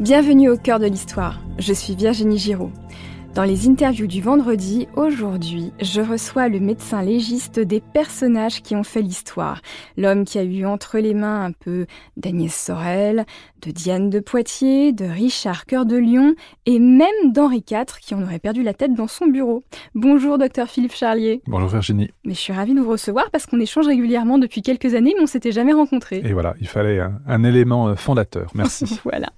Bienvenue au cœur de l'histoire. Je suis Virginie Giraud. Dans les interviews du vendredi, aujourd'hui, je reçois le médecin légiste des personnages qui ont fait l'histoire. L'homme qui a eu entre les mains un peu d'Agnès Sorel, de Diane de Poitiers, de Richard Cœur de Lion et même d'Henri IV qui en aurait perdu la tête dans son bureau. Bonjour docteur Philippe Charlier. Bonjour Virginie. Mais je suis ravie de vous recevoir parce qu'on échange régulièrement depuis quelques années mais on s'était jamais rencontrés. Et voilà, il fallait un, un élément euh, fondateur. Merci. voilà.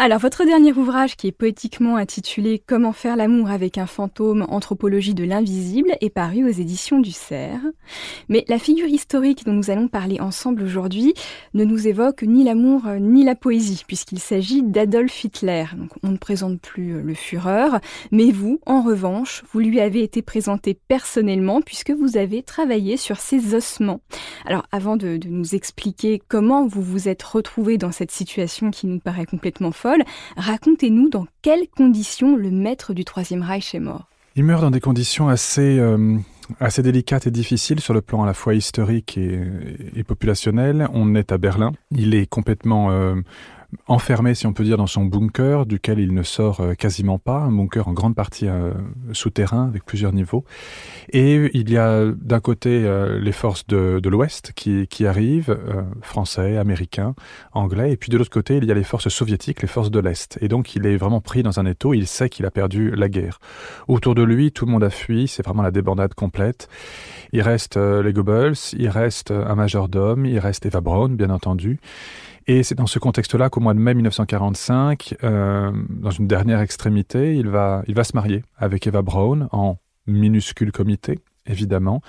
Alors, votre dernier ouvrage, qui est poétiquement intitulé Comment faire l'amour avec un fantôme, anthropologie de l'invisible, est paru aux éditions du Cerf. Mais la figure historique dont nous allons parler ensemble aujourd'hui ne nous évoque ni l'amour euh, ni la poésie, puisqu'il s'agit d'Adolf Hitler. Donc, on ne présente plus euh, le Führer, mais vous, en revanche, vous lui avez été présenté personnellement, puisque vous avez travaillé sur ses ossements. Alors, avant de, nous expliquer comment vous vous êtes retrouvé dans cette situation qui nous paraît complètement folle, racontez-nous dans quelles conditions le maître du Troisième Reich est mort. Il meurt dans des conditions assez, euh, assez délicates et difficiles sur le plan à la fois historique et, et populationnel. On est à Berlin. Il est complètement euh, enfermé, si on peut dire, dans son bunker, duquel il ne sort euh, quasiment pas, un bunker en grande partie euh, souterrain, avec plusieurs niveaux. Et il y a d'un côté euh, les forces de, l'Ouest qui, arrivent, français, américains, anglais, et puis de l'autre côté, il y a les forces soviétiques, les forces de l'Est. Et donc, il est vraiment pris dans un étau, il sait qu'il a perdu la guerre. Autour de lui, tout le monde a fui, c'est vraiment la débandade complète. Il reste les Goebbels, il reste un majordome, il reste Eva Braun, bien entendu. Et c'est dans ce contexte-là qu'au mois de mai 1945, euh, dans une dernière extrémité, il va, il va se marier avec Eva Braun en minuscule comité, évidemment.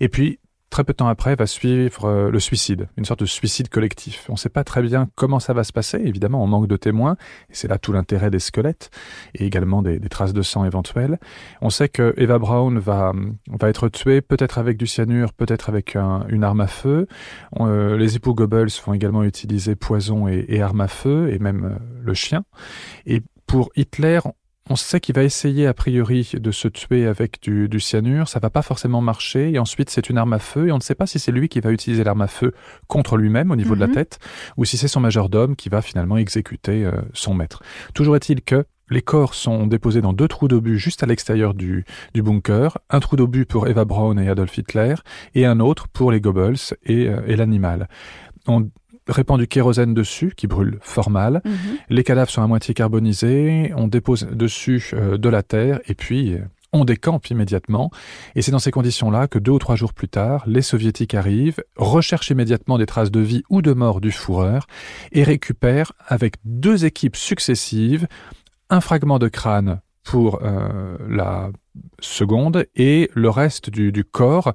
Et puis, très peu de temps après, va suivre euh, le suicide, une sorte de suicide collectif. On ne sait pas très bien comment ça va se passer, évidemment, on manque de témoins, et c'est là tout l'intérêt des squelettes, et également des, traces de sang éventuelles. On sait que Eva Braun va, va être tuée peut-être avec du cyanure, peut-être avec un, une arme à feu. Euh, les époux Goebbels vont également utiliser poison et, arme à feu, et même euh, le chien. Et pour Hitler, on sait qu'il va essayer a priori de se tuer avec du, du cyanure, ça va pas forcément marcher, et ensuite c'est une arme à feu, et on ne sait pas si c'est lui qui va utiliser l'arme à feu contre lui-même au niveau mm -hmm. de la tête, ou si c'est son majordome qui va finalement exécuter euh, son maître. Toujours est-il que les corps sont déposés dans deux trous d'obus juste à l'extérieur du, du, bunker, un trou d'obus pour Eva Braun et Adolf Hitler, et un autre pour les Goebbels et, euh, et l'animal. On répand du kérosène dessus, qui brûle fort mal. -hmm. Les cadavres sont à moitié carbonisés, on dépose dessus euh, de la terre, et puis on décampe immédiatement. Et c'est dans ces conditions-là que deux ou trois jours plus tard, les soviétiques arrivent, recherchent immédiatement des traces de vie ou de mort du fourreur, et récupèrent, avec deux équipes successives, un fragment de crâne pour euh, la seconde et le reste du, du corps,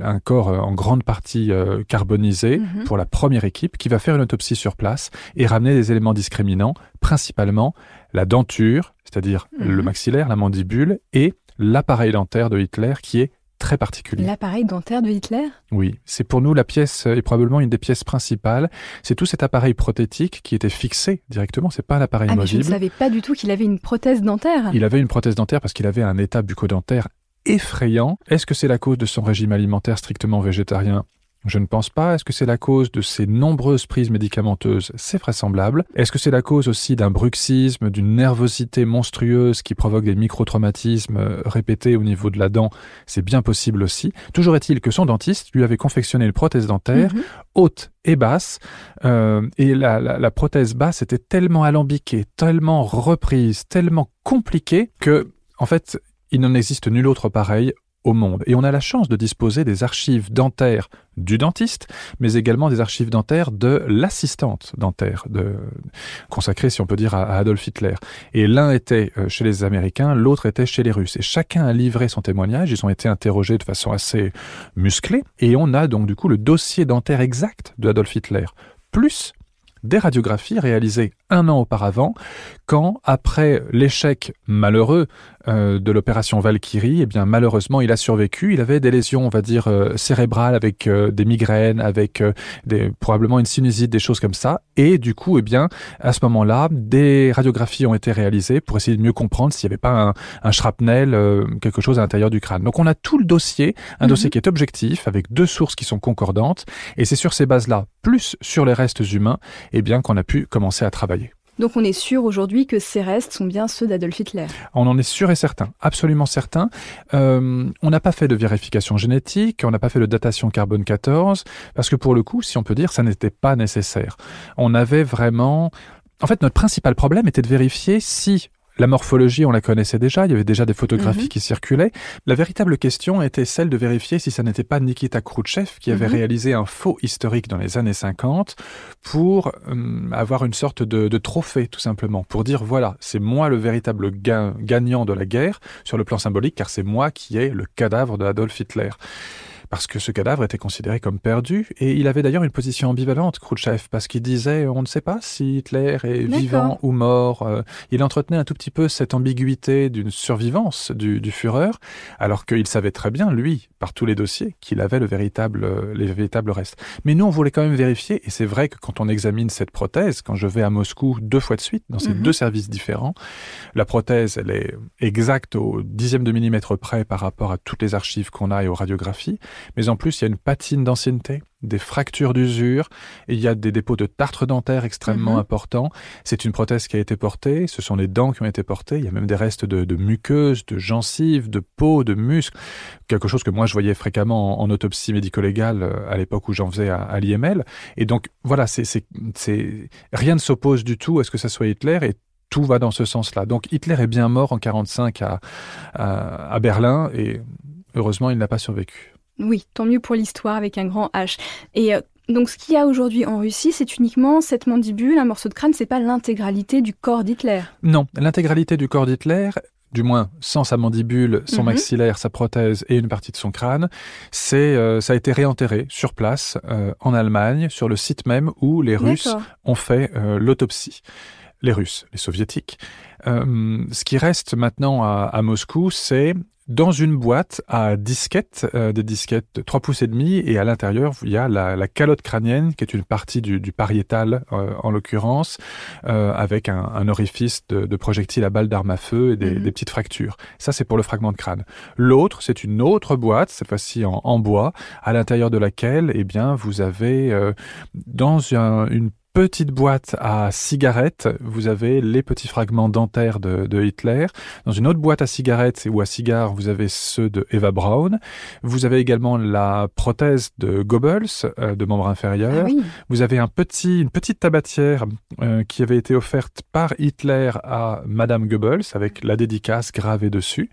un corps euh, en grande partie euh, carbonisé mm -hmm. pour la première équipe qui va faire une autopsie sur place et ramener des éléments discriminants, principalement la denture, c'est-à-dire mm -hmm. le maxillaire, la mandibule et l'appareil dentaire de Hitler qui est très particulier. L'appareil dentaire de Hitler? Oui, c'est pour nous la pièce est probablement une des pièces principales. C'est tout cet appareil prothétique qui était fixé directement, c'est pas un appareil ah, mobile. je ne savais pas du tout qu'il avait une prothèse dentaire. Il avait une prothèse dentaire parce qu'il avait un état bucco-dentaire effrayant. Est-ce que c'est la cause de son régime alimentaire strictement végétarien? Je ne pense pas. Est-ce que c'est la cause de ces nombreuses prises médicamenteuses? C'est vraisemblable. Est-ce que c'est la cause aussi d'un bruxisme, d'une nervosité monstrueuse qui provoque des microtraumatismes euh, répétés au niveau de la dent? C'est bien possible aussi. Toujours est-il que son dentiste lui avait confectionné une prothèse dentaire mm -hmm. haute et basse. Euh, et la, la, la prothèse basse était tellement alambiquée, tellement reprise, tellement compliquée que, en fait, il n'en existe nul autre pareil au monde. Et on a la chance de disposer des archives dentaires du dentiste, mais également des archives dentaires de l'assistante dentaire, de, consacrée, si on peut dire, à, à Adolf Hitler. Et l'un était euh, chez les Américains, l'autre était chez les Russes. Et chacun a livré son témoignage, ils ont été interrogés de façon assez musclée, et on a donc du coup le dossier dentaire exact de Adolf Hitler, plus des radiographies réalisées un an auparavant, quand, après l'échec malheureux euh, de l'opération Valkyrie, eh bien malheureusement il a survécu. Il avait des lésions, on va dire euh, cérébrales, avec euh, des migraines, avec euh, des, probablement une sinusite, des choses comme ça. Et du coup, eh bien à ce moment-là, des radiographies ont été réalisées pour essayer de mieux comprendre s'il n'y avait pas un, un shrapnel, euh, quelque chose à l'intérieur du crâne. Donc on a tout le dossier, un mm -hmm. dossier qui est objectif, avec deux sources qui sont concordantes, et c'est sur ces bases-là, plus sur les restes humains, eh bien qu'on a pu commencer à travailler. Donc on est sûr aujourd'hui que ces restes sont bien ceux d'Adolf Hitler. On en est sûr et certain, absolument certain. Euh, on n'a pas fait de vérification génétique, on n'a pas fait de datation carbone 14, parce que pour le coup, si on peut dire, ça n'était pas nécessaire. On avait vraiment... En fait, notre principal problème était de vérifier si la morphologie, on la connaissait déjà, il y avait déjà des photographies mhm. qui circulaient. La véritable question était celle de vérifier si ça n'était pas Nikita Khrouchtchev qui avait mhm. réalisé un faux historique dans les années 50 pour euh, avoir une sorte de, trophée, tout simplement, pour dire voilà, c'est moi le véritable gagnant de la guerre sur le plan symbolique, car c'est moi qui ai le cadavre de Adolf Hitler parce que ce cadavre était considéré comme perdu, et il avait d'ailleurs une position ambivalente, Khrouchtchev, parce qu'il disait on ne sait pas si Hitler est vivant ou mort. Euh, il entretenait un tout petit peu cette ambiguïté d'une survivance du, du Führer, alors qu'il savait très bien, lui, par tous les dossiers, qu'il avait le véritable, les véritables restes. Mais nous, on voulait quand même vérifier, et c'est vrai que quand on examine cette prothèse, quand je vais à Moscou deux fois de suite, dans ces mhm. deux services différents, la prothèse, elle est exacte au dixième de millimètre près par rapport à toutes les archives qu'on a et aux radiographies, mais en plus, il y a une patine d'ancienneté, des fractures d'usure, et il y a des dépôts de tartre dentaire extrêmement mhm. importants. C'est une prothèse qui a été portée, ce sont les dents qui ont été portées, il y a même des restes de, muqueuses, de gencives, de peau, de muscles, quelque chose que moi je voyais fréquemment en, autopsie médico-légale euh, à l'époque où j'en faisais à, l'IML. Et donc voilà, c'est, rien ne s'oppose du tout à ce que ça soit Hitler, et tout va dans ce sens-là. Donc Hitler est bien mort en 1945 à, à Berlin, et heureusement il n'a pas survécu. Oui, tant mieux pour l'histoire avec un grand H. Et euh, donc ce qu'il y a aujourd'hui en Russie, c'est uniquement cette mandibule, un morceau de crâne, c'est pas l'intégralité du corps d'Hitler. Non, l'intégralité du corps d'Hitler, du moins sans sa mandibule, son mhm. maxillaire, sa prothèse et une partie de son crâne, c'est euh, ça a été réenterré sur place euh, en Allemagne, sur le site même où les Russes ont fait l'autopsie. Les Russes, les Soviétiques. ce qui reste maintenant à Moscou, c'est dans une boîte à disquettes, euh, des disquettes de 3 pouces et demi, et à l'intérieur, il y a la, calotte crânienne, qui est une partie du, pariétal, euh, en l'occurrence, euh, avec un, orifice de, de, projectile à balles d'armes à feu et des, mhm. petites fractures. Ça, c'est pour le fragment de crâne. L'autre, c'est une autre boîte, cette fois-ci en, bois, à l'intérieur de laquelle, eh bien, vous avez, dans une petite boîte à cigarettes, vous avez les petits fragments dentaires de, Hitler. Dans une autre boîte à cigarettes ou à cigares, vous avez ceux de Eva Braun. Vous avez également la prothèse de Goebbels, euh, de membre inférieur. Ah vous avez un petit, une petite tabatière euh, qui avait été offerte par Hitler à Madame Goebbels avec la dédicace gravée dessus.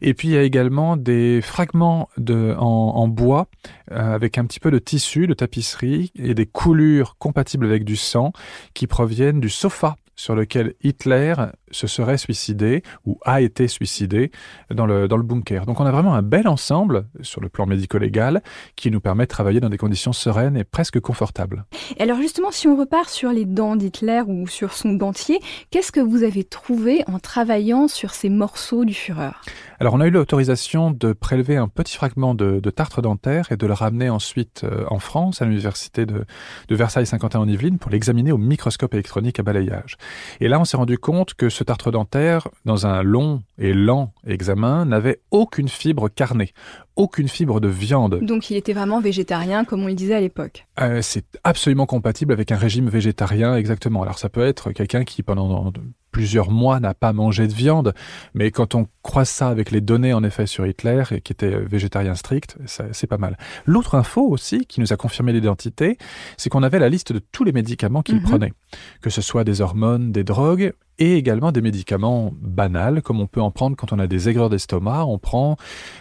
Et puis il y a également des fragments de, en, bois euh, avec un petit peu de tissu, de tapisserie et des coulures compatibles avec du sang qui proviennent du sofa sur lequel Hitler se serait suicidé ou a été suicidé dans le, dans le bunker. Donc on a vraiment un bel ensemble sur le plan médico-légal qui nous permet de travailler dans des conditions sereines et presque confortables. Et alors justement, si on repart sur les dents d'Hitler ou sur son dentier, qu'est-ce que vous avez trouvé en travaillant sur ces morceaux du Führer? Alors on a eu l'autorisation de prélever un petit fragment de, tartre dentaire et de le ramener ensuite euh, en France à l'université de, de Versailles-Saint-Quentin en Yvelines pour l'examiner au microscope électronique à balayage. Et là on s'est rendu compte que ce tartre dentaire, dans un long et lent examen, n'avait aucune fibre carnée, aucune fibre de viande. Donc il était vraiment végétarien, comme on le disait à l'époque. Euh, c'est absolument compatible avec un régime végétarien, exactement. Alors ça peut être quelqu'un qui, pendant plusieurs mois n'a pas mangé de viande, mais quand on croise ça avec les données en effet sur Hitler, qui était végétarien strict, c'est pas mal. L'autre info aussi qui nous a confirmé l'identité, c'est qu'on avait la liste de tous les médicaments qu'il mhm. prenait, que ce soit des hormones, des drogues, et également des médicaments banals, comme on peut en prendre quand on a des aigreurs d'estomac. On prend,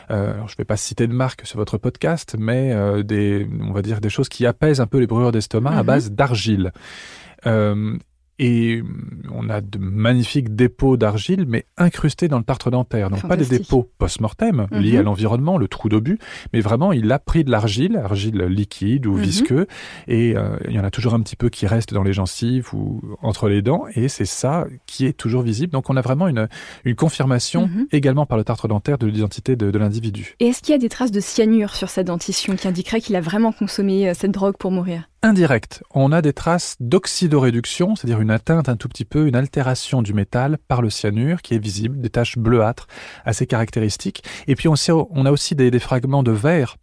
euh, je ne vais pas citer de marque sur votre podcast, mais euh, des, on va dire des choses qui apaisent un peu les brûlures d'estomac à mhm. base d'argile. Euh, et on a de magnifiques dépôts d'argile, mais incrustés dans le tartre dentaire. Donc pas des dépôts post-mortem liés mhm. à l'environnement, le trou d'obus, mais vraiment il a pris de l'argile, argile liquide ou mhm. visqueux, et euh, il y en a toujours un petit peu qui reste dans les gencives ou entre les dents, et c'est ça qui est toujours visible. Donc on a vraiment une, une confirmation mhm. également par le tartre dentaire de l'identité de, de l'individu. Et est-ce qu'il y a des traces de cyanure sur sa dentition qui indiqueraient qu'il a vraiment consommé euh, cette drogue pour mourir? Indirect, on a des traces d'oxydoréduction, c'est-à-dire une atteinte un tout petit peu, une altération du métal par le cyanure qui est visible, des taches bleuâtres assez caractéristiques. Et puis on, a aussi des, fragments de verre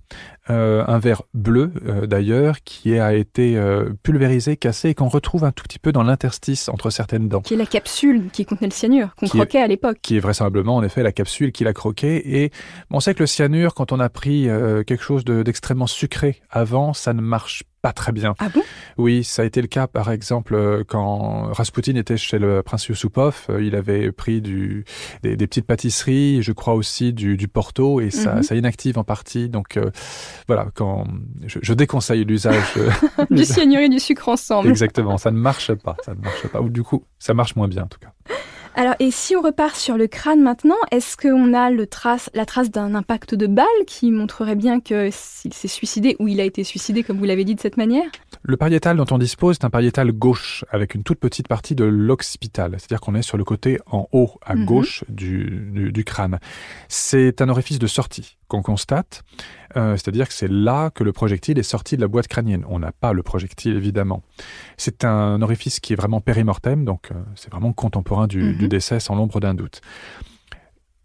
euh, un verre bleu euh, d'ailleurs, qui a été euh, pulvérisé, cassé et qu'on retrouve un tout petit peu dans l'interstice entre certaines dents. Qui est la capsule qui contenait le cyanure, qu'on croquait à l'époque. Qui est vraisemblablement en effet la capsule qu'il a croqué. Et on sait que le cyanure, quand on a pris quelque chose d'extrêmement sucré avant, ça ne marche pas pas très bien. Ah bon? Oui, ça a été le cas, par exemple, euh, quand Rasputin était chez le prince Yusupov, euh, il avait pris du, des, petites pâtisseries, je crois aussi du, Porto, et ça, mhm. ça inactive en partie. Donc euh, voilà, quand je, déconseille l'usage du cyanure et du sucre ensemble. Exactement, ça ne marche pas, ça ne marche pas. Ou du coup, ça marche moins bien en tout cas. Alors, et si on repart sur le crâne maintenant, est-ce qu'on a le trace, la trace d'un impact de balle qui montrerait bien que s'il s'est suicidé ou il a été suicidé, comme vous l'avez dit de cette manière? Le pariétal dont on dispose est un pariétal gauche avec une toute petite partie de l'occipital, c'est-à-dire qu'on est sur le côté en haut à mhm. gauche du, du crâne. C'est un orifice de sortie qu'on constate. Euh, c'est-à-dire que c'est là que le projectile est sorti de la boîte crânienne. On n'a pas le projectile, évidemment. C'est un orifice qui est vraiment périmortem, donc euh, c'est vraiment contemporain du, du mhm. décès, sans l'ombre d'un doute.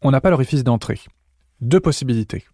On n'a pas l'orifice d'entrée. Deux possibilités.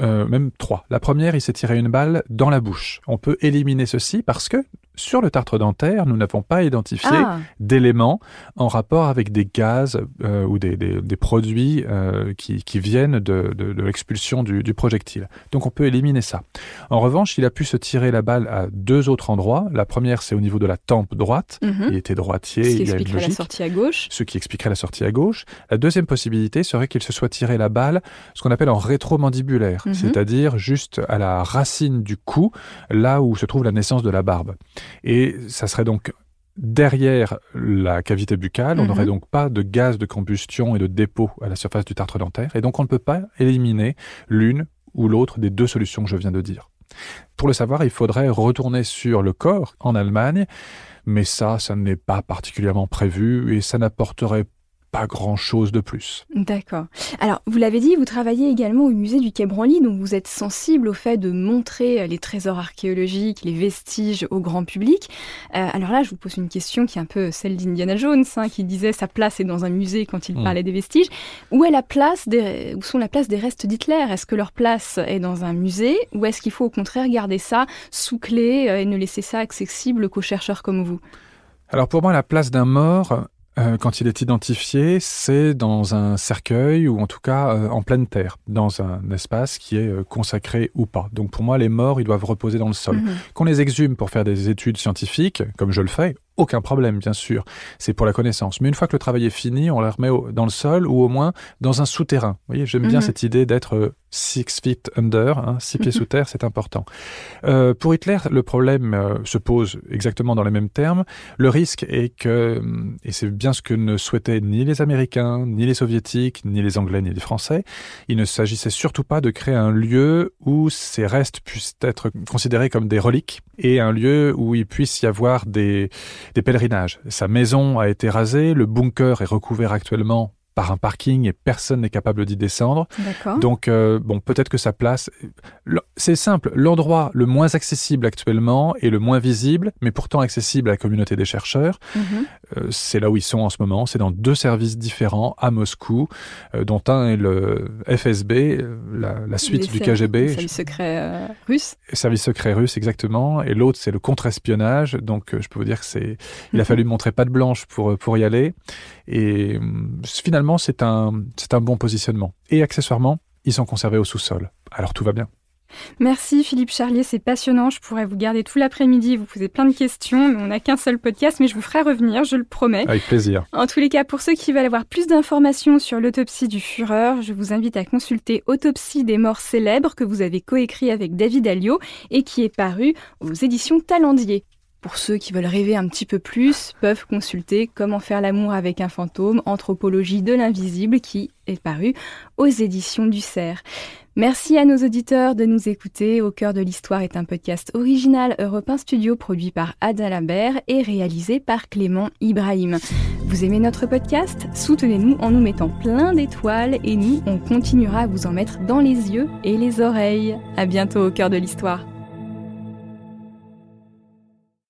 Euh, même trois. La première, il s'est tiré une balle dans la bouche. On peut éliminer ceci parce que sur le tartre dentaire, nous n'avons pas identifié ah. d'éléments en rapport avec des gaz euh, ou des, produits euh, qui, viennent de, l'expulsion du, projectile. Donc on peut éliminer ça. En revanche, il a pu se tirer la balle à deux autres endroits. La première, c'est au niveau de la tempe droite. Mhm. Il était droitier. Ce qui expliquerait la sortie à gauche. Ce qui expliquerait la sortie à gauche. La deuxième possibilité serait qu'il se soit tiré la balle, ce qu'on appelle en rétromandibulaire, mhm. c'est-à-dire juste à la racine du cou, là où se trouve la naissance de la barbe. Et ça serait donc derrière la cavité buccale, on n'aurait mhm. donc pas de gaz de combustion et de dépôt à la surface du tartre dentaire, et donc on ne peut pas éliminer l'une ou l'autre des deux solutions que je viens de dire. Pour le savoir, il faudrait retourner sur le corps en Allemagne, mais ça, ça n'est pas particulièrement prévu et ça n'apporterait pas grand-chose de plus. D'accord. Alors, vous l'avez dit, vous travaillez également au musée du Quai Branly, donc vous êtes sensible au fait de montrer les trésors archéologiques, les vestiges au grand public. Euh, alors là, je vous pose une question qui est un peu celle d'Indiana Jones, hein, qui disait sa place est dans un musée quand il hmm. parlait des vestiges. Où est la place des, où sont la place des restes d'Hitler? Est-ce que leur place est dans un musée? Ou est-ce qu'il faut au contraire garder ça sous clé euh, et ne laisser ça accessible qu'aux chercheurs comme vous? Alors pour moi, la place d'un mort, euh, quand il est identifié, c'est dans un cercueil ou en tout cas euh, en pleine terre, dans un espace qui est euh, consacré ou pas. Donc pour moi, les morts, ils doivent reposer dans le sol. Mhm. Qu'on les exhume pour faire des études scientifiques, comme je le fais, aucun problème, bien sûr. C'est pour la connaissance. Mais une fois que le travail est fini, on la remet dans le sol ou au moins dans un souterrain. Vous voyez, j'aime bien mhm. cette idée d'être euh, six feet under, hein, six pieds mhm. sous terre, c'est important. Euh, pour Hitler, le problème euh, se pose exactement dans les mêmes termes. Le risque est que, et c'est bien ce que ne souhaitaient ni les Américains, ni les Soviétiques, ni les Anglais, ni les Français, il ne s'agissait surtout pas de créer un lieu où ces restes puissent être considérés comme des reliques et un lieu où il puisse y avoir des des pèlerinages. Sa maison a été rasée, le bunker est recouvert actuellement par un parking et personne n'est capable d'y descendre. Donc, euh, bon, peut-être que sa place. C'est simple. L'endroit le moins accessible actuellement et le moins visible, mais pourtant accessible à la communauté des chercheurs, mhm. euh, c'est là où ils sont en ce moment. C'est dans deux services différents à Moscou, euh, dont un est le FSB, la, suite du KGB. Service secret russe. Service secret russe, exactement. Et l'autre, c'est le contre-espionnage. Donc, je peux vous dire que c'est. Il a mhm. fallu montrer pas de blanche pour pour y aller. Et finalement c'est un, c'est un bon positionnement. Et accessoirement, ils sont conservés au sous-sol. Alors tout va bien. Merci Philippe Charlier, c'est passionnant. Je pourrais vous garder tout l'après-midi, vous poser plein de questions. On n'a qu'un seul podcast, mais je vous ferai revenir, je le promets. Avec plaisir. En tous les cas, pour ceux qui veulent avoir plus d'informations sur l'autopsie du Führer, je vous invite à consulter Autopsie des morts célèbres que vous avez coécrit avec David Alliot et qui est paru aux éditions Talendier. Pour ceux qui veulent rêver un petit peu plus, peuvent consulter Comment faire l'amour avec un fantôme, Anthropologie de l'invisible, qui est paru aux éditions du Cerf. Merci à nos auditeurs de nous écouter. Au cœur de l'histoire est un podcast original Europe Studio produit par Ada Lambert et réalisé par Clément Ibrahim. Vous aimez notre podcast? Soutenez-nous en nous mettant plein d'étoiles et nous, on continuera à vous en mettre dans les yeux et les oreilles. À bientôt au cœur de l'histoire.